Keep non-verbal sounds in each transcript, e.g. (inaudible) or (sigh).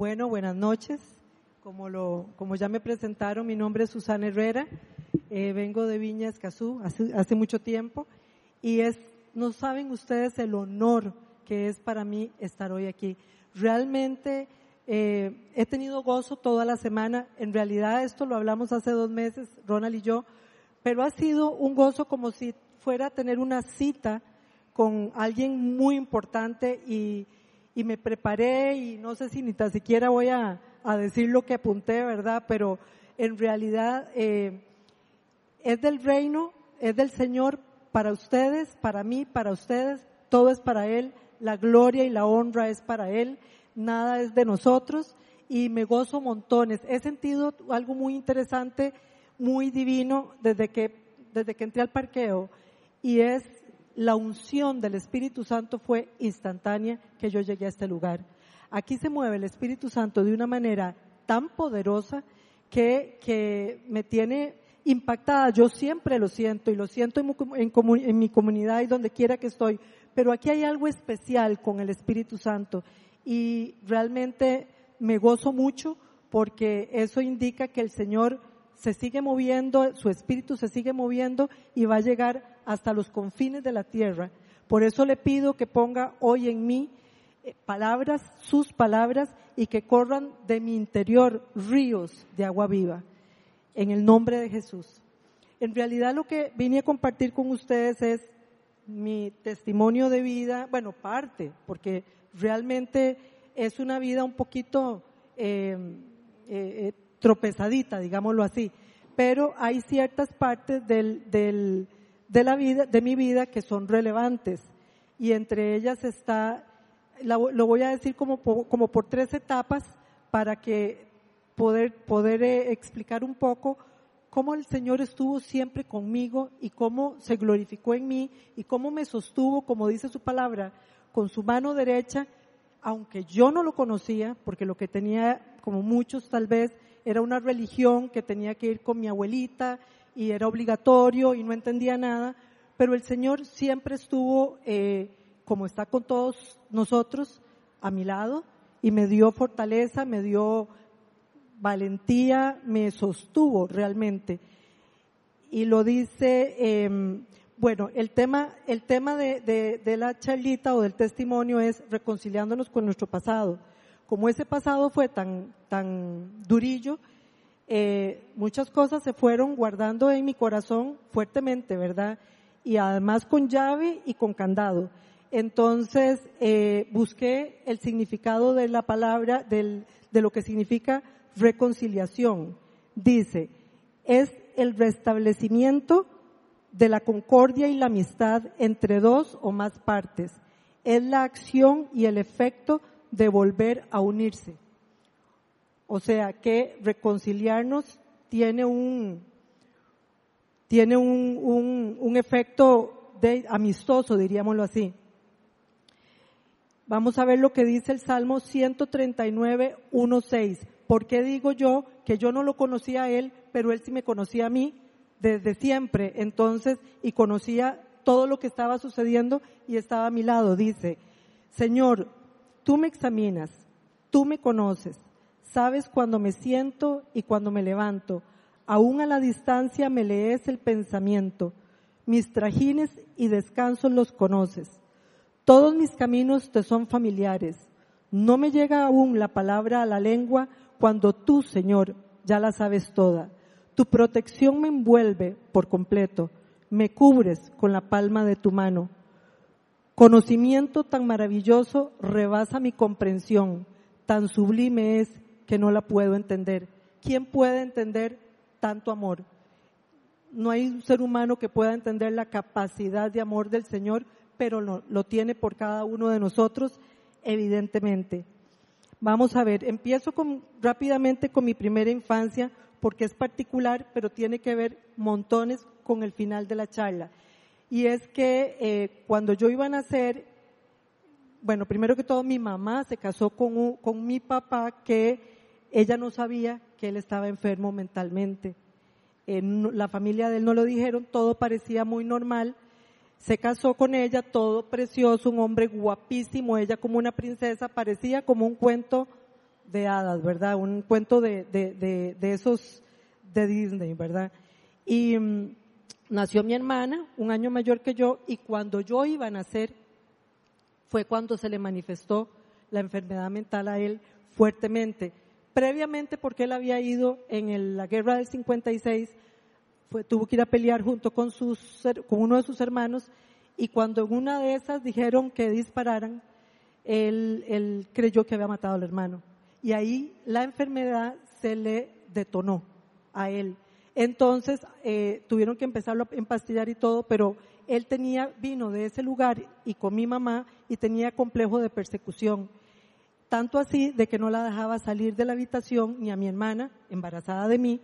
Bueno, buenas noches. Como, lo, como ya me presentaron, mi nombre es Susana Herrera. Eh, vengo de Viña Escazú hace, hace mucho tiempo y es, no saben ustedes el honor que es para mí estar hoy aquí. Realmente eh, he tenido gozo toda la semana. En realidad esto lo hablamos hace dos meses, Ronald y yo, pero ha sido un gozo como si fuera a tener una cita con alguien muy importante y, y me preparé y no sé si ni tan siquiera voy a, a decir lo que apunté, ¿verdad? Pero en realidad eh, es del reino, es del Señor para ustedes, para mí, para ustedes, todo es para Él, la gloria y la honra es para Él, nada es de nosotros y me gozo montones. He sentido algo muy interesante, muy divino desde que, desde que entré al parqueo y es la unción del Espíritu Santo fue instantánea que yo llegué a este lugar. Aquí se mueve el Espíritu Santo de una manera tan poderosa que, que me tiene impactada. Yo siempre lo siento y lo siento en, mi comunidad y donde quiera que estoy. Pero aquí hay algo especial con el Espíritu Santo y realmente me gozo mucho porque eso indica que el Señor se sigue moviendo, su espíritu se sigue moviendo y va a llegar hasta los confines de la tierra. Por eso le pido que ponga hoy en mí eh, palabras, sus palabras, y que corran de mi interior ríos de agua viva en el nombre de Jesús. En realidad lo que vine a compartir con ustedes es mi testimonio de vida, bueno, parte, porque realmente es una vida un poquito eh, eh, tropezadita, digámoslo así, pero hay ciertas partes del, del, de la vida, de mi vida que son relevantes. Y entre ellas está, lo voy a decir como, como por tres etapas para que poder, poder eh, explicar un poco cómo el Señor estuvo siempre conmigo y cómo se glorificó en mí y cómo me sostuvo, como dice su palabra, con su mano derecha, aunque yo no lo conocía, porque lo que tenía, como muchos tal vez, era una religión que tenía que ir con mi abuelita y era obligatorio y no entendía nada, pero el Señor siempre estuvo, eh, como está con todos nosotros, a mi lado y me dio fortaleza, me dio valentía me sostuvo realmente. Y lo dice, eh, bueno, el tema, el tema de, de, de, la charlita o del testimonio es reconciliándonos con nuestro pasado. Como ese pasado fue tan, tan durillo, eh, muchas cosas se fueron guardando en mi corazón fuertemente, ¿verdad? Y además con llave y con candado. Entonces, eh, busqué el significado de la palabra, de lo que significa reconciliación. Dice, es el restablecimiento de la concordia y la amistad entre dos o más partes. Es la acción y el efecto de volver a unirse. O sea que reconciliarnos tiene un, tiene un, un, efecto de, amistoso, diríamoslo así. Vamos a ver lo que dice el Salmo 139, 1.6. ¿Por qué digo yo que yo no lo conocía a él, pero él sí me conocía a mí desde siempre? Entonces, y conocía todo lo que estaba sucediendo y estaba a mi lado. Dice, Señor, tú me examinas, tú me conoces, sabes cuando me siento y cuando me levanto. Aún a la distancia me lees el pensamiento. Mis trajines y descansos los conoces. Todos mis caminos te son familiares. No me llega aún la palabra a la lengua cuando tú, Señor, ya la sabes toda. Tu protección me envuelve por completo, me cubres con la palma de tu mano. Conocimiento tan maravilloso rebasa mi comprensión, tan sublime es que no la puedo entender. ¿Quién puede entender tanto amor? No hay un ser humano que pueda entender la capacidad de amor del Señor, pero lo, lo tiene por cada uno de nosotros, evidentemente. Vamos a ver, empiezo con, rápidamente con mi primera infancia porque es particular, pero tiene que ver montones con el final de la charla. Y es que eh, cuando yo iba a nacer, bueno, primero que todo mi mamá se casó con, con mi papá que ella no sabía que él estaba enfermo mentalmente. En la familia de él no lo dijeron, todo parecía muy normal se casó con ella, todo precioso, un hombre guapísimo, ella como una princesa, parecía como un cuento de hadas, ¿verdad? Un cuento de, de, de, esos de Disney, ¿verdad? Y mm, nació mi hermana, un año mayor que yo, y cuando yo iba a nacer, fue cuando se le manifestó la enfermedad mental a él fuertemente. Previamente, porque él había ido en la guerra del 56, fue, tuvo que ir a pelear junto con, sus, con uno de sus hermanos, y cuando en una de esas dijeron que dispararan, él, él creyó que había matado al hermano. Y ahí la enfermedad se le detonó a él. Entonces eh, tuvieron que empezarlo a empastillar y todo, pero él tenía, vino de ese lugar y con mi mamá y tenía complejo de persecución. Tanto así de que no la dejaba salir de la habitación ni a mi hermana, embarazada de mí,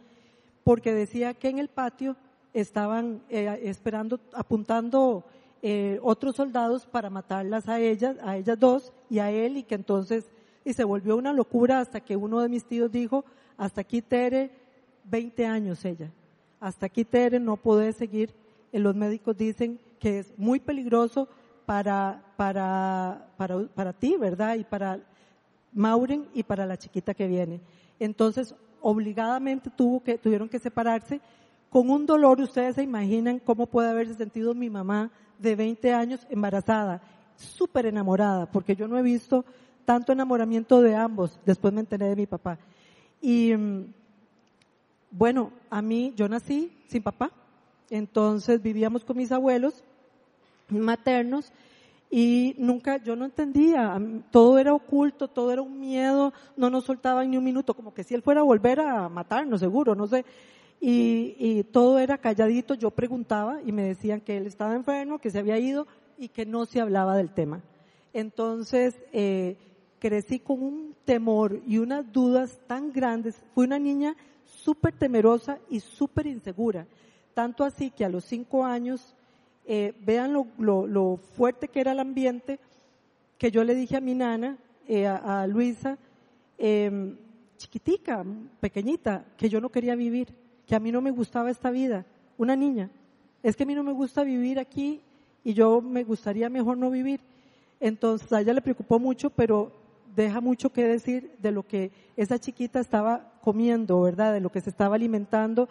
porque decía que en el patio estaban eh, esperando, apuntando eh, otros soldados para matarlas a ellas, a ellas dos y a él y que entonces, y se volvió una locura hasta que uno de mis tíos dijo, hasta aquí Tere, 20 años ella, hasta aquí Tere no puede seguir, eh, los médicos dicen que es muy peligroso para, para, para, para ti, ¿verdad? Y para Mauren y para la chiquita que viene. Entonces, obligadamente tuvieron que separarse con un dolor, ustedes se imaginan cómo puede haberse sentido mi mamá de 20 años embarazada, súper enamorada, porque yo no he visto tanto enamoramiento de ambos, después me enteré de mi papá. Y mm, bueno, a mí, yo nací sin papá, entonces vivíamos con mis abuelos maternos y nunca, yo no entendía, todo era oculto, todo era un miedo, no nos soltaban ni un minuto, como que si él fuera a volver a matarnos, seguro, no sé. Y, y, todo era calladito, yo preguntaba y me decían que él estaba enfermo, que se había ido y que no se hablaba del tema. Entonces, eh, crecí con un temor y unas dudas tan grandes. Fui una niña súper temerosa y súper insegura. Tanto así que a los cinco años, eh, vean lo, lo, lo, fuerte que era el ambiente, que yo le dije a mi nana, eh, a, a, Luisa, eh, chiquitica, pequeñita, que yo no quería vivir que a mí no me gustaba esta vida, una niña. Es que a mí no me gusta vivir aquí y yo me gustaría mejor no vivir. Entonces a ella le preocupó mucho, pero deja mucho que decir de lo que esa chiquita estaba comiendo, ¿verdad? De lo que se estaba alimentando,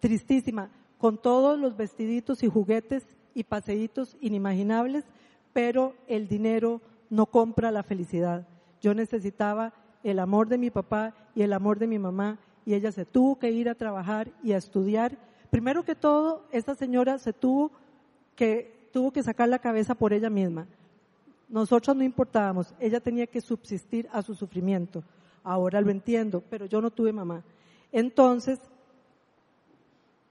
tristísima, con todos los vestiditos y juguetes y paseitos inimaginables, pero el dinero no compra la felicidad. Yo necesitaba el amor de mi papá y el amor de mi mamá y ella se tuvo que ir a trabajar y a estudiar. Primero que todo, esta señora se tuvo que, tuvo que sacar la cabeza por ella misma. Nosotros no importábamos, ella tenía que subsistir a su sufrimiento. Ahora lo entiendo, pero yo no tuve mamá. Entonces,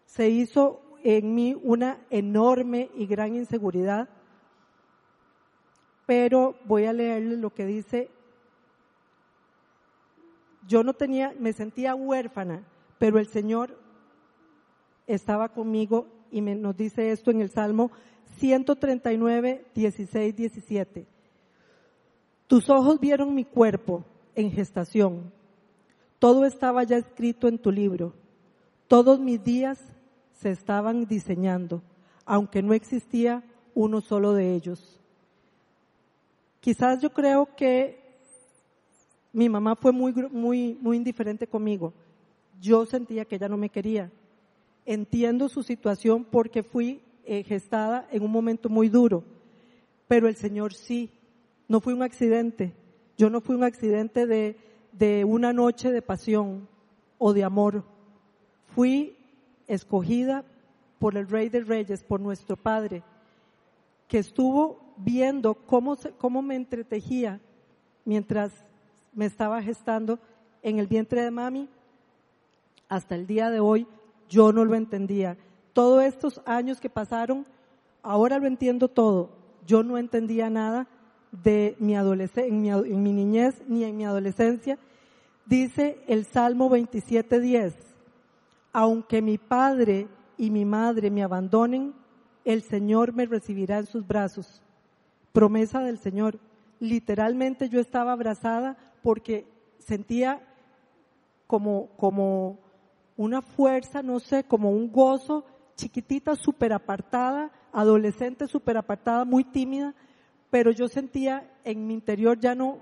se hizo en mí una enorme y gran inseguridad, pero voy a leerle lo que dice yo no tenía, me sentía huérfana, pero el Señor estaba conmigo y me, nos dice esto en el Salmo 139, 16, 17. Tus ojos vieron mi cuerpo en gestación. Todo estaba ya escrito en tu libro. Todos mis días se estaban diseñando, aunque no existía uno solo de ellos. Quizás yo creo que mi mamá fue muy, muy, muy indiferente conmigo. Yo sentía que ella no me quería. Entiendo su situación porque fui eh, gestada en un momento muy duro, pero el Señor sí. No fue un accidente. Yo no fui un accidente de, de una noche de pasión o de amor. Fui escogida por el Rey de Reyes, por nuestro Padre, que estuvo viendo cómo, cómo me entretejía mientras me estaba gestando en el vientre de mami, hasta el día de hoy yo no lo entendía. Todos estos años que pasaron, ahora lo entiendo todo. Yo no entendía nada de mi adolescencia, en mi, niñez ni en mi adolescencia. Dice el Salmo 27.10, aunque mi padre y mi madre me abandonen, el Señor me recibirá en sus brazos. Promesa del Señor. Literalmente yo estaba abrazada porque sentía como, como una fuerza, no sé, como un gozo, chiquitita, súper apartada, adolescente, súper apartada, muy tímida, pero yo sentía en mi interior ya no,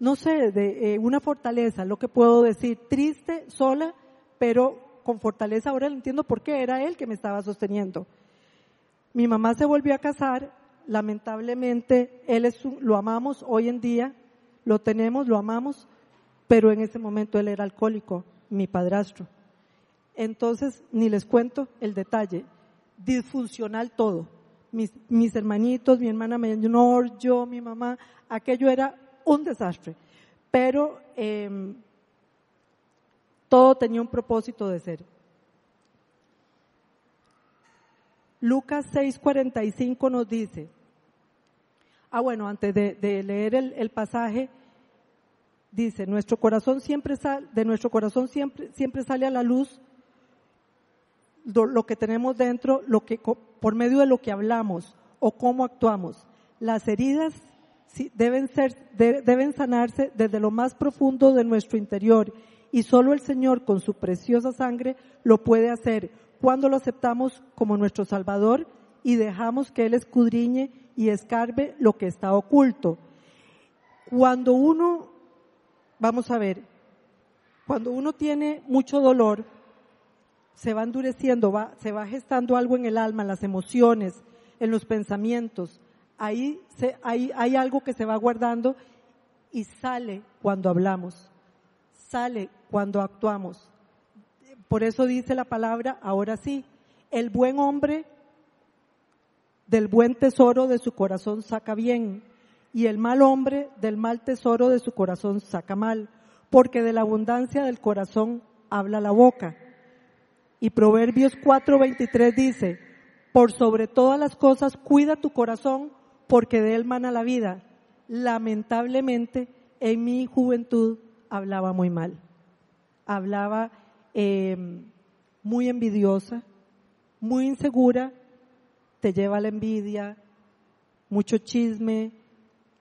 no sé, de eh, una fortaleza, lo que puedo decir, triste, sola, pero con fortaleza. Ahora entiendo por qué era él que me estaba sosteniendo. Mi mamá se volvió a casar, lamentablemente, él es lo amamos hoy en día, lo tenemos, lo amamos, pero en ese momento él era alcohólico, mi padrastro. Entonces, ni les cuento el detalle, disfuncional todo. Mis, hermanitos, mi hermana menor, yo, mi mamá, aquello era un desastre. Pero eh, todo tenía un propósito de ser. Lucas 6:45 nos dice, ah bueno, antes de, leer el, pasaje, dice, nuestro corazón siempre sale, de nuestro corazón siempre, siempre sale a la luz lo, que tenemos dentro, lo que, por medio de lo que hablamos o cómo actuamos. Las heridas deben, ser, deben sanarse desde lo más profundo de nuestro interior y solo el Señor con su preciosa sangre lo puede hacer cuando lo aceptamos como nuestro Salvador y dejamos que Él escudriñe y escarbe lo que está oculto. Cuando uno, vamos a ver, cuando uno tiene mucho dolor, se va endureciendo, va, se va gestando algo en el alma, en las emociones, en los pensamientos. Ahí se, hay, hay algo que se va guardando y sale cuando hablamos sale cuando actuamos. Por eso dice la palabra, ahora sí, el buen hombre del buen tesoro de su corazón saca bien y el mal hombre del mal tesoro de su corazón saca mal, porque de la abundancia del corazón habla la boca. Y Proverbios 4:23 dice, por sobre todas las cosas cuida tu corazón, porque de él mana la vida. Lamentablemente, en mi juventud hablaba muy mal. Hablaba em, muy envidiosa, muy insegura, te lleva la envidia, mucho chisme,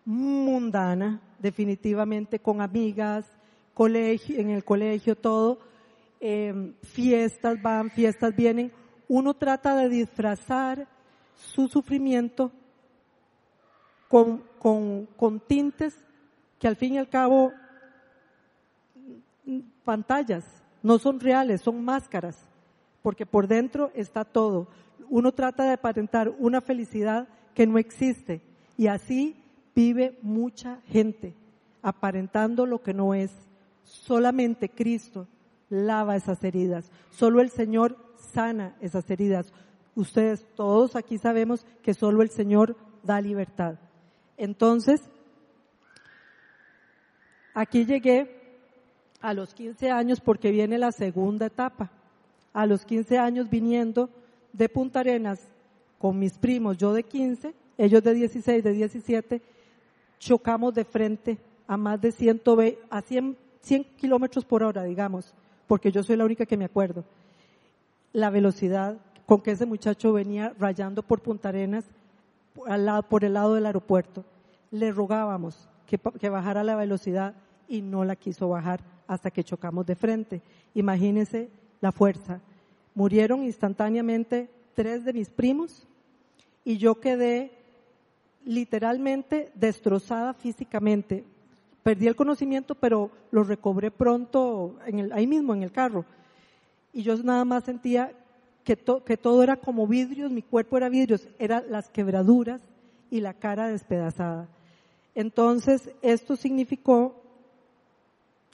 mundana, definitivamente con amigas, colegio, en el colegio todo, em, fiestas van, fiestas vienen. Uno trata de disfrazar su sufrimiento con, con, con tintes que al fin y al cabo pantallas, no son reales, son máscaras, porque por dentro está todo. Uno trata de aparentar una felicidad que no existe y así vive mucha gente, aparentando lo que no es. Solamente Cristo lava esas heridas, solo el Señor sana esas heridas. Ustedes todos aquí sabemos que solo el Señor da libertad. Entonces, aquí llegué a los 15 años porque viene la segunda etapa. A los 15 años viniendo de Punta Arenas con mis primos, yo de 15, ellos de 16, de 17, chocamos de frente a más de 120, a 100, 100 kilómetros por hora, digamos, porque yo soy la única que me acuerdo. La velocidad con que ese muchacho venía rayando por Punta Arenas por el lado del aeropuerto. Le rogábamos que, que bajara la velocidad y no la quiso bajar hasta que chocamos de frente. Imagínense la fuerza. Murieron instantáneamente tres de mis primos y yo quedé literalmente destrozada físicamente. Perdí el conocimiento, pero lo recobré pronto en ahí mismo en el carro. Y yo nada más sentía que todo era como vidrios, mi cuerpo era vidrios, eran las quebraduras y la cara despedazada. Entonces, esto significó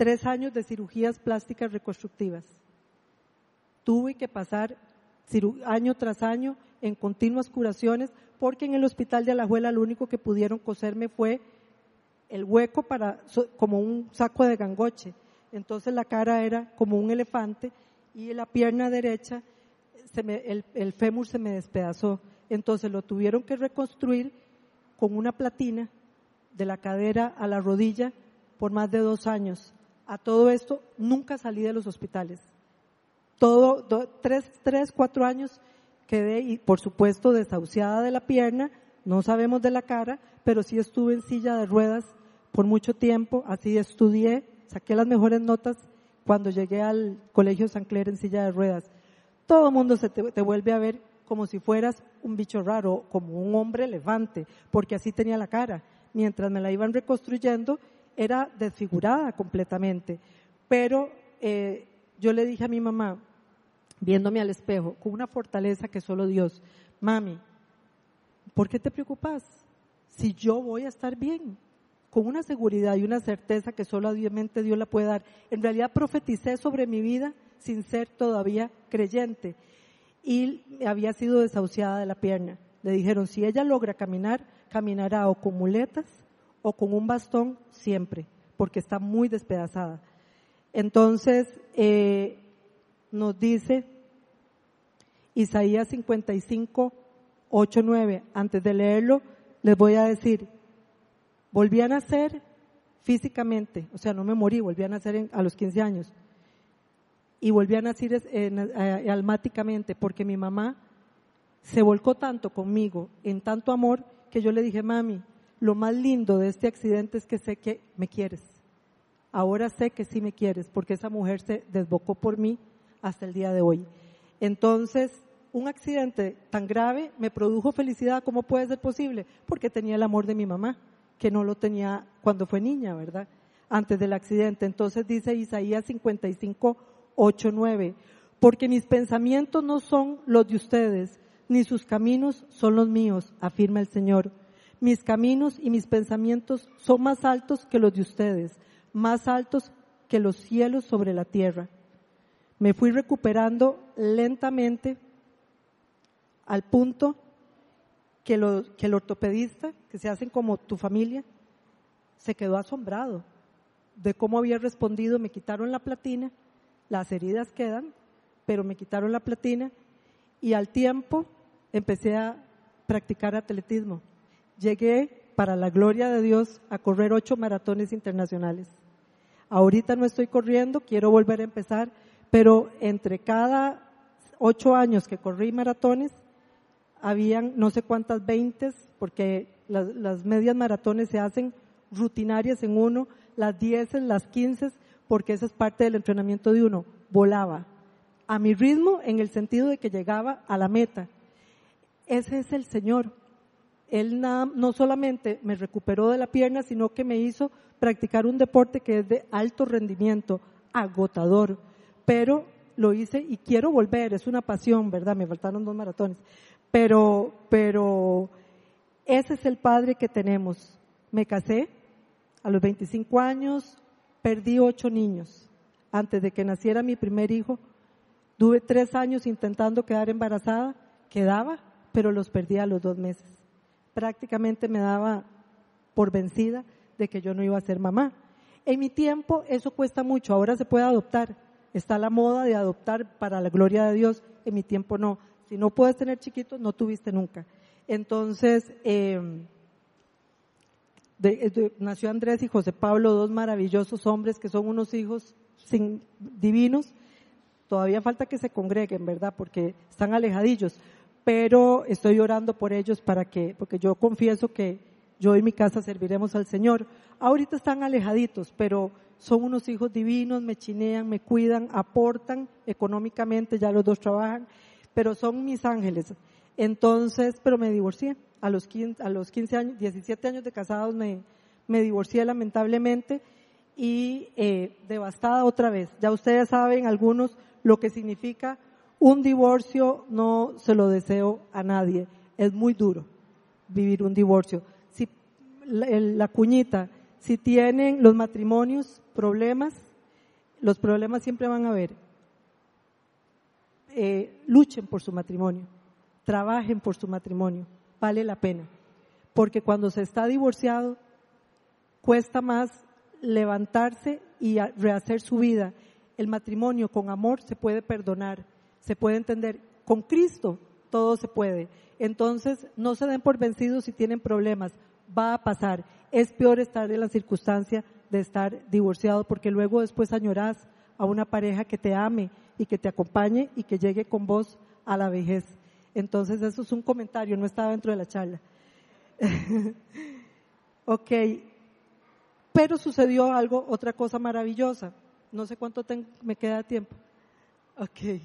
tres años de cirugías plásticas reconstructivas. Tuve que pasar año tras año en continuas curaciones porque en el hospital de Alajuela lo único que pudieron coserme fue el hueco para como un saco de gangoche. Entonces la cara era como un elefante y la pierna derecha, el, el fémur se me despedazó. Entonces lo tuvieron que reconstruir con una platina de la cadera a la rodilla por más de dos años a todo esto, nunca salí de los hospitales. Todo, tres, tres, cuatro años quedé, y por supuesto, desahuciada de la pierna, no sabemos de la cara, pero sí estuve en silla de ruedas por mucho tiempo, así estudié, saqué las mejores notas cuando llegué al Colegio San Clair en silla de ruedas. Todo el mundo se te, vuelve a ver como si fueras un bicho raro, como un hombre elefante, porque así tenía la cara. Mientras me la iban reconstruyendo, era desfigurada completamente. Pero eh, yo le dije a mi mamá, viéndome al espejo, con una fortaleza que solo Dios, mami, ¿por qué te preocupas? Si yo voy a estar bien, con una seguridad y una certeza que solo obviamente Dios la puede dar. En realidad profeticé sobre mi vida sin ser todavía creyente y había sido desahuciada de la pierna. Le dijeron, si ella logra caminar, caminará o con muletas o con un bastón siempre, porque está muy despedazada. Entonces, eh, nos dice Isaías 55, 8, 9, antes de leerlo, les voy a decir, volví a nacer físicamente, o sea, no me morí, volví a nacer a los 15 años. Y volví a nacer eh, almáticamente porque mi mamá se volcó tanto conmigo, en tanto amor, que yo le dije, mami, lo más lindo de este accidente es que sé que me quieres. Ahora sé que sí me quieres, porque esa mujer se desbocó por mí hasta el día de hoy. Entonces, un accidente tan grave me produjo felicidad. ¿Cómo puede ser posible? Porque tenía el amor de mi mamá, que no lo tenía cuando fue niña, ¿verdad? Antes del accidente. Entonces dice Isaías 55, 8, 9. Porque mis pensamientos no son los de ustedes, ni sus caminos son los míos, afirma el Señor. Mis caminos y mis pensamientos son más altos que los de ustedes, más altos que los cielos sobre la tierra. Me fui recuperando lentamente al punto que, el ortopedista, que se hacen como tu familia, se quedó asombrado de cómo había respondido. Me quitaron la platina, las heridas quedan, pero me quitaron la platina y al tiempo empecé a practicar atletismo llegué, para la gloria de Dios, a correr ocho maratones internacionales. Ahorita no estoy corriendo, quiero volver a empezar, pero entre cada ocho años que corrí maratones, habían no sé cuántas veintes, porque las, medias maratones se hacen rutinarias en uno, las dieces, las quince, porque esa es parte del entrenamiento de uno. Volaba a mi ritmo en el sentido de que llegaba a la meta. Ese es el Señor. Él no solamente me recuperó de la pierna, sino que me hizo practicar un deporte que es de alto rendimiento, agotador, pero lo hice y quiero volver, es una pasión, ¿verdad? Me faltaron dos maratones, pero, pero ese es el padre que tenemos. Me casé a los 25 años, perdí ocho niños. Antes de que naciera mi primer hijo, tuve tres años intentando quedar embarazada, quedaba, pero los perdí a los dos meses prácticamente me daba por vencida de que yo no iba a ser mamá. En mi tiempo eso cuesta mucho, ahora se puede adoptar. Está la moda de adoptar para la gloria de Dios, en mi tiempo no. Si no puedes tener chiquitos, no tuviste nunca. Entonces, em, nació Andrés y José Pablo, dos maravillosos hombres que son unos hijos divinos. Todavía falta que se congreguen, ¿verdad? Porque están alejadillos pero estoy orando por ellos para que, porque yo confieso que yo y mi casa serviremos al Señor. Ahorita están alejaditos, pero son unos hijos divinos, me chinean, me cuidan, aportan económicamente, ya los dos trabajan, pero son mis ángeles. Entonces, pero me divorcié. A los 15, a los 15 años, 17 años de casados me, me divorcié lamentablemente y eh, devastada otra vez. Ya ustedes saben algunos lo que significa un divorcio no se lo deseo a nadie. Es muy duro vivir un divorcio. Si la, cuñita, si tienen los matrimonios problemas, los problemas siempre van a haber. Eh, luchen por su matrimonio, trabajen por su matrimonio, vale la pena. Porque cuando se está divorciado, cuesta más levantarse y rehacer su vida. El matrimonio con amor se puede perdonar se puede entender. Con Cristo todo se puede. Entonces, no se den por vencidos si tienen problemas. Va a pasar. Es peor estar en la circunstancia de estar divorciado porque luego después añorás a una pareja que te ame y que te acompañe y que llegue con vos a la vejez. Entonces, eso es un comentario, no estaba dentro de la charla. (laughs) ok. Pero sucedió algo, otra cosa maravillosa. No sé cuánto me queda tiempo. Ok.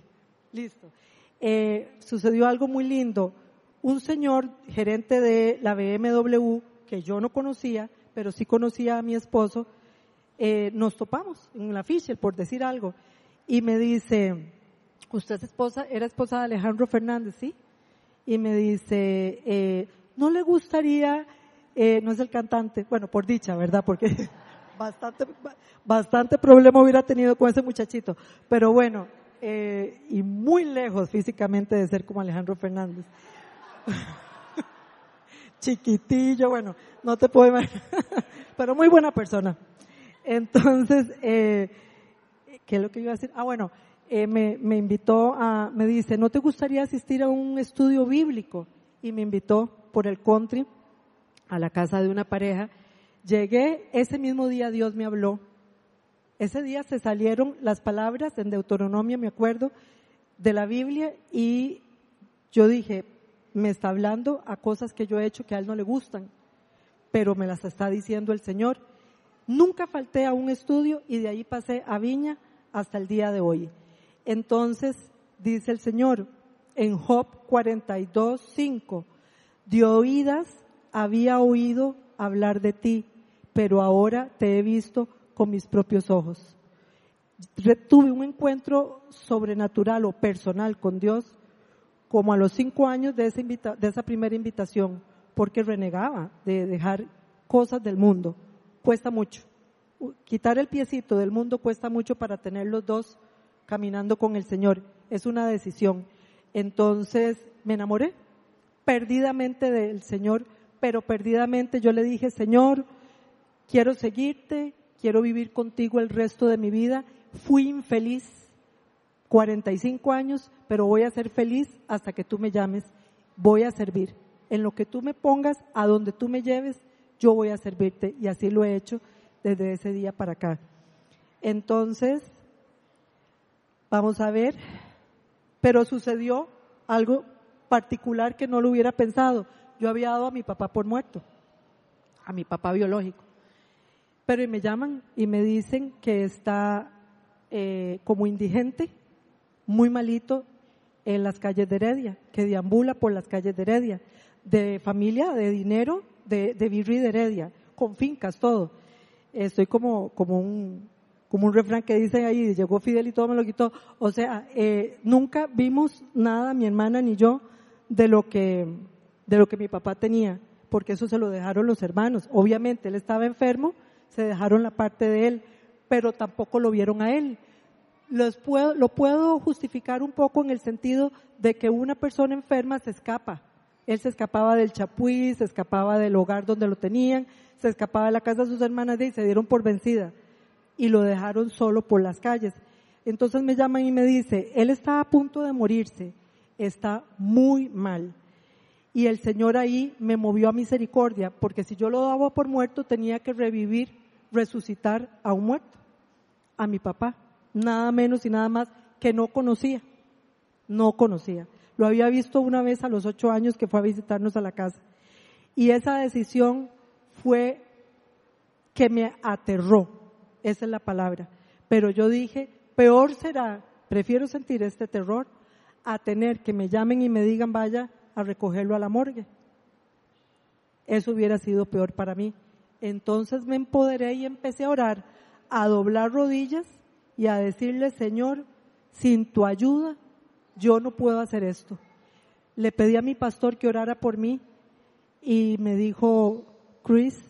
Listo. Eh, sucedió algo muy lindo. Un señor gerente de la BMW, que yo no conocía, pero sí conocía a mi esposo, eh, nos topamos en la Fischel, por decir algo, y me dice, usted es esposa, era esposa de Alejandro Fernández, ¿sí? Y me dice, eh, ¿no le gustaría, eh, no es el cantante, bueno, por dicha, ¿verdad? Porque (laughs) bastante, bastante problema hubiera tenido con ese muchachito, pero bueno, eh, y muy lejos físicamente de ser como Alejandro Fernández. (laughs) Chiquitillo, bueno, no te puedo imaginar, (laughs) pero muy buena persona. Entonces, eh, ¿qué es lo que iba a decir? Ah, bueno, eh, me, me invitó a, me dice, ¿no te gustaría asistir a un estudio bíblico? Y me invitó por el country a la casa de una pareja. Llegué, ese mismo día Dios me habló. Ese día se salieron las palabras en Deuteronomio, me acuerdo, de la Biblia y yo dije, me está hablando a cosas que yo he hecho que a él no le gustan, pero me las está diciendo el Señor. Nunca falté a un estudio y de ahí pasé a Viña hasta el día de hoy. Entonces, dice el Señor en Job 42, 5, de oídas había oído hablar de ti, pero ahora te he visto con mis propios ojos. Tuve un encuentro sobrenatural o personal con Dios como a los cinco años de esa, de esa primera invitación, porque renegaba de dejar cosas del mundo. Cuesta mucho. Quitar el piecito del mundo cuesta mucho para tener los dos caminando con el Señor. Es una decisión. Entonces me enamoré perdidamente del Señor, pero perdidamente yo le dije, Señor, quiero seguirte, quiero vivir contigo el resto de mi vida. Fui infeliz 45 años, pero voy a ser feliz hasta que tú me llames. Voy a servir. En lo que tú me pongas, a donde tú me lleves, yo voy a servirte. Y así lo he hecho desde ese día para acá. Entonces, Vamos a ver. Pero sucedió algo particular que no lo hubiera pensado. Yo había dado a mi papá por muerto, a mi papá biológico. Pero me llaman y me dicen que está eh, como indigente, muy malito, en las calles de Heredia, que deambula por las calles de Heredia, de familia, de dinero, de, de Virri de Heredia, con fincas, todo. Estoy como, como un, como un refrán que dice ahí, llegó Fidel y todo me lo quitó. O sea, eh, nunca vimos nada, mi hermana ni yo, de lo que, de lo que mi papá tenía, porque eso se lo dejaron los hermanos. Obviamente él estaba enfermo, se dejaron la parte de él, pero tampoco lo vieron a él. Los puedo, lo puedo justificar un poco en el sentido de que una persona enferma se escapa. Él se escapaba del chapuí, se escapaba del hogar donde lo tenían, se escapaba de la casa de sus hermanas y se dieron por vencida y lo dejaron solo por las calles. Entonces me llaman y me dice, él está a punto de morirse, está muy mal. Y el Señor ahí me movió a misericordia, porque si yo lo daba por muerto tenía que revivir, resucitar a un muerto, a mi papá, nada menos y nada más que no conocía, no conocía. Lo había visto una vez a los ocho años que fue a visitarnos a la casa. Y esa decisión fue que me aterró, esa es la palabra. Pero yo dije, peor será, prefiero sentir este terror a tener que me llamen y me digan vaya a recogerlo a la morgue. Eso hubiera sido peor para mí. Entonces me empoderé y empecé a orar, a doblar rodillas y a decirle, Señor, sin tu ayuda yo no puedo hacer esto. Le pedí a mi pastor que orara por mí y me dijo, Chris,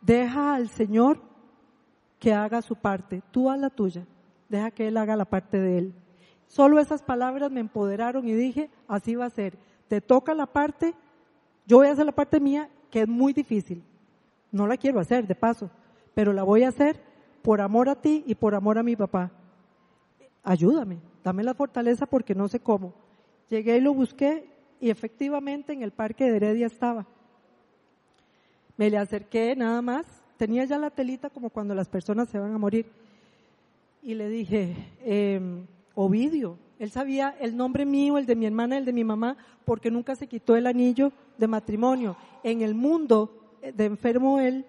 deja al Señor que haga su parte, tú haz la tuya, deja que Él haga la parte de Él. Solo esas palabras me empoderaron y dije, así va a ser, te toca la parte, yo voy a hacer la parte mía, que es muy difícil, no la quiero hacer de paso, pero la voy a hacer por amor a ti y por amor a mi papá. Ayúdame, dame la fortaleza porque no sé cómo. Llegué y lo busqué y efectivamente en el parque de Heredia estaba. Me le acerqué nada más tenía ya la telita como cuando las personas se van a morir. Y le dije, eh, Ovidio, él sabía el nombre mío, el de mi hermana, el de mi mamá, porque nunca se quitó el anillo de matrimonio. En el mundo de enfermo él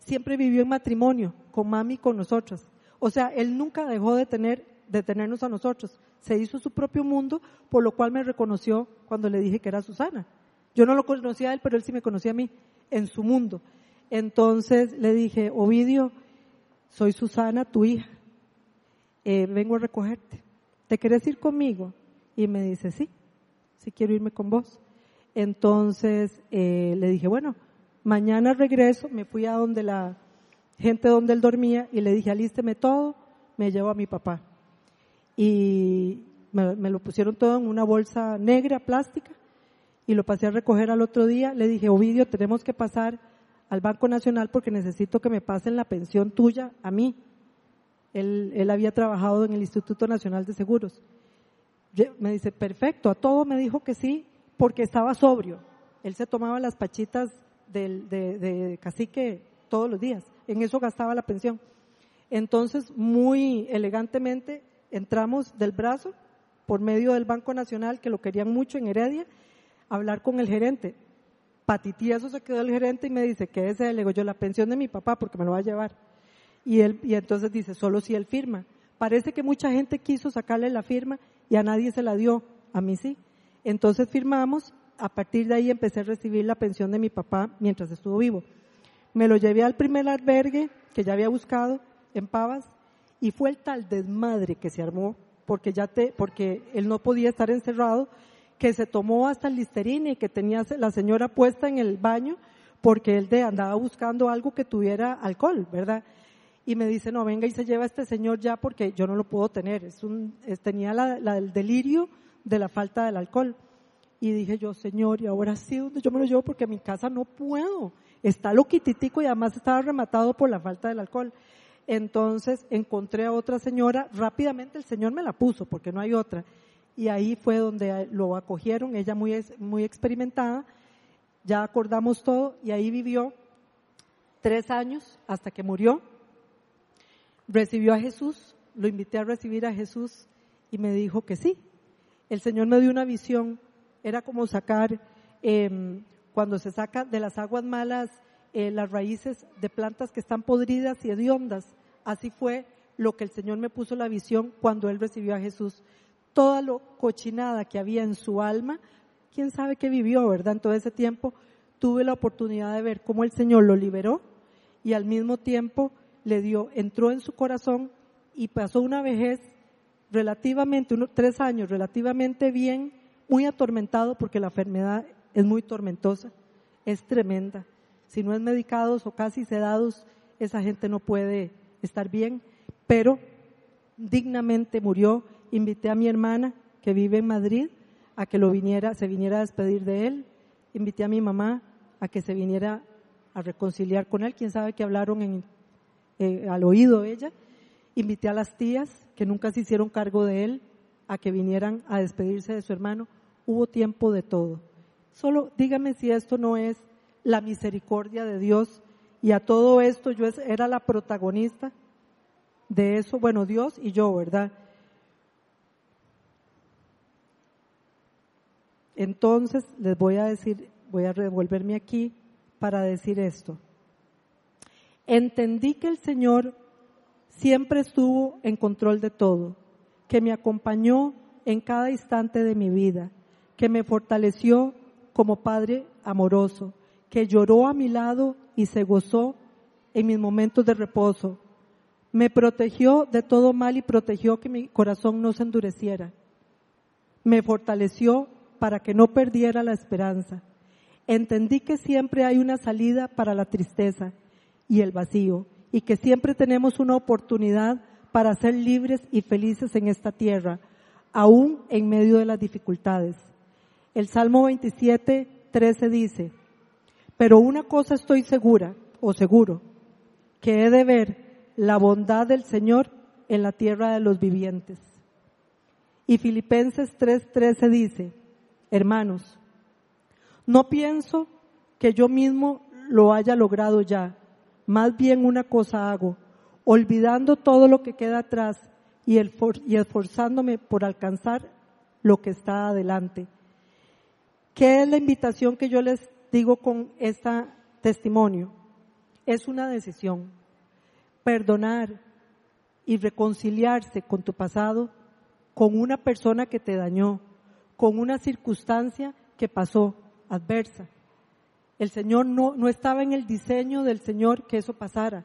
siempre vivió en matrimonio, con mami y con nosotros. O sea, él nunca dejó de tener, de tenernos a nosotros. Se hizo su propio mundo, por lo cual me reconoció cuando le dije que era Susana. Yo no lo conocía a él, pero él sí me conocía a mí, en su mundo. Entonces le dije, Ovidio, soy Susana, tu hija, eh, vengo a recogerte. ¿Te querés ir conmigo? Y me dice, sí, sí quiero irme con vos. Entonces eh, le dije, bueno, mañana regreso, me fui a donde la gente donde él dormía y le dije, alísteme todo, me llevo a mi papá. Y me, lo pusieron todo en una bolsa negra, plástica, y lo pasé a recoger al otro día. Le dije, Ovidio, tenemos que pasar al Banco Nacional porque necesito que me pasen la pensión tuya a mí. Él había trabajado en el Instituto Nacional de Seguros. Me dice, perfecto, a todo me dijo que sí, porque estaba sobrio. Él se tomaba las pachitas del, de, de cacique todos los días. En eso gastaba la pensión. Entonces, muy elegantemente, entramos del brazo por medio del Banco Nacional, que lo querían mucho en Heredia, a hablar con el gerente. Patitieso se quedó el gerente y me dice, ¿qué es? Le digo, yo la pensión de mi papá porque me lo va a llevar. Y él, y entonces dice, solo si él firma. Parece que mucha gente quiso sacarle la firma y a nadie se la dio, a mí sí. Entonces firmamos, a partir de ahí empecé a recibir la pensión de mi papá mientras estuvo vivo. Me lo llevé al primer albergue que ya había buscado en Pavas y fue el tal desmadre que se armó porque ya te, porque él no podía estar encerrado que se tomó hasta el listerine y que tenía la señora puesta en el baño porque él de andaba buscando algo que tuviera alcohol, ¿verdad? Y me dice, no, venga y se lleva a este señor ya porque yo no lo puedo tener. Es un, tenía la, la, el delirio de la falta del alcohol. Y dije yo, señor, y ahora sí, ¿dónde yo me lo llevo? Porque a mi casa no puedo. Está loquititico y además estaba rematado por la falta del alcohol. Entonces encontré a otra señora, rápidamente el señor me la puso porque no hay otra y ahí fue donde lo acogieron, ella muy, muy experimentada, ya acordamos todo y ahí vivió tres años hasta que murió. Recibió a Jesús, lo invité a recibir a Jesús y me dijo que sí. El Señor me dio una visión, era como sacar, eh, cuando se saca de las aguas malas eh, las raíces de plantas que están podridas y hediondas. Así fue lo que el Señor me puso la visión cuando Él recibió a Jesús toda lo cochinada que había en su alma, quién sabe qué vivió, ¿verdad? En todo ese tiempo tuve la oportunidad de ver cómo el Señor lo liberó y al mismo tiempo le dio, entró en su corazón y pasó una vejez relativamente, unos tres años relativamente bien, muy atormentado porque la enfermedad es muy tormentosa, es tremenda. Si no es medicados o casi sedados, esa gente no puede estar bien, pero dignamente murió invité a mi hermana que vive en Madrid a que lo viniera, se viniera a despedir de él. Invité a mi mamá a que se viniera a reconciliar con él. Quién sabe que hablaron en, eh, al oído ella. Invité a las tías que nunca se hicieron cargo de él a que vinieran a despedirse de su hermano. Hubo tiempo de todo. Solo dígame si esto no es la misericordia de Dios y a todo esto yo era la protagonista de eso, bueno, Dios y yo, ¿verdad? Entonces les voy a decir, voy a revolverme aquí para decir esto. Entendí que el Señor siempre estuvo en control de todo, que me acompañó en cada instante de mi vida, que me fortaleció como Padre amoroso, que lloró a mi lado y se gozó en mis momentos de reposo. Me protegió de todo mal y protegió que mi corazón no se endureciera. Me fortaleció para que no perdiera la esperanza. Entendí que siempre hay una salida para la tristeza y el vacío y que siempre tenemos una oportunidad para ser libres y felices en esta tierra, aún en medio de las dificultades. El Salmo 27, 13 dice, pero una cosa estoy segura o seguro, que he de ver la bondad del Señor en la tierra de los vivientes. Y Filipenses 3:13 dice, Hermanos, no pienso que yo mismo lo haya logrado ya, más bien una cosa hago, olvidando todo lo que queda atrás y, esforzándome por alcanzar lo que está adelante. ¿Qué es la invitación que yo les digo con este testimonio? Es una decisión. Perdonar y reconciliarse con tu pasado, con una persona que te dañó, con una circunstancia que pasó adversa. El Señor no, no estaba en el diseño del Señor que eso pasara.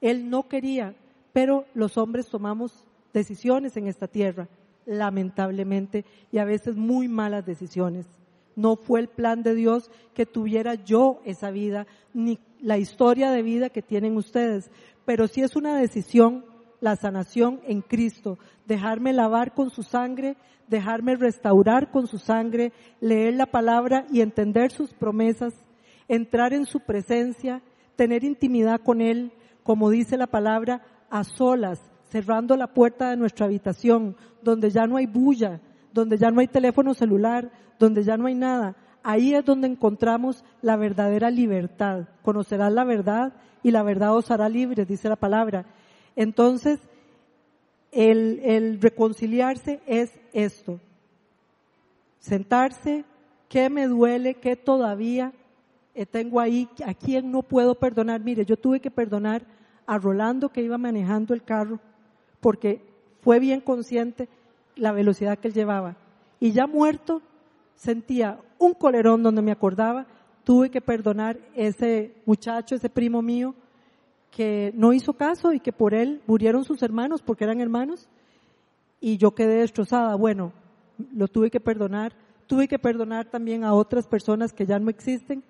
Él no quería, pero los hombres tomamos decisiones en esta tierra, lamentablemente, y a veces muy malas decisiones. No fue el plan de Dios que tuviera yo esa vida, ni la historia de vida que tienen ustedes, pero sí es una decisión la sanación en Cristo, dejarme lavar con su sangre, dejarme restaurar con su sangre, leer la palabra y entender sus promesas, entrar en su presencia, tener intimidad con Él, como dice la palabra, a solas, cerrando la puerta de nuestra habitación, donde ya no hay bulla, donde ya no hay teléfono celular, donde ya no hay nada. Ahí es donde encontramos la verdadera libertad. Conocerás la verdad y la verdad os hará libres, dice la palabra. Entonces, el, reconciliarse es esto. Sentarse, ¿qué me duele? ¿Qué todavía tengo ahí? ¿A quién no puedo perdonar? Mire, yo tuve que perdonar a Rolando que iba manejando el carro porque fue bien consciente la velocidad que él llevaba. Y ya muerto, sentía un colerón donde me acordaba, tuve que perdonar ese muchacho, ese primo mío, que no hizo caso y que por él murieron sus hermanos porque eran hermanos y yo quedé destrozada. Bueno, lo tuve que perdonar. Tuve que perdonar también a otras personas que ya no existen.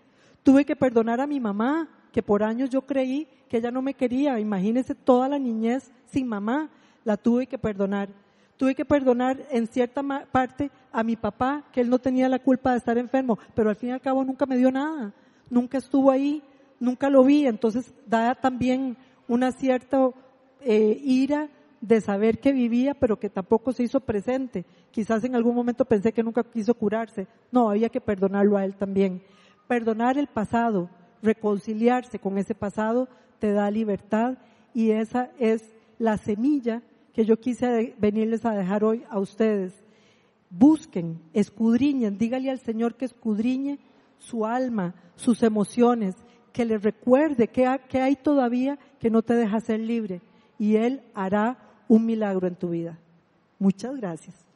Tuve que perdonar a mi mamá, que por años yo creí que ella no me quería. Imagínese toda la niñez sin mamá. La tuve que perdonar. Tuve que perdonar en cierta parte a mi papá, que él no tenía la culpa de estar enfermo, pero al fin y al cabo nunca me dio nada. Nunca estuvo ahí nunca lo vi, entonces da también una cierta eh, ira de saber que vivía, pero que tampoco se hizo presente. Quizás en algún momento pensé que nunca quiso curarse. No, había que perdonarlo a él también. Perdonar el pasado, reconciliarse con ese pasado, te da libertad y esa es la semilla que yo quise venirles a dejar hoy a ustedes. Busquen, escudriñen, dígale al Señor que escudriñe su alma, sus emociones, que le recuerde que, hay todavía que no te deja ser libre y Él hará un milagro en tu vida. Muchas gracias.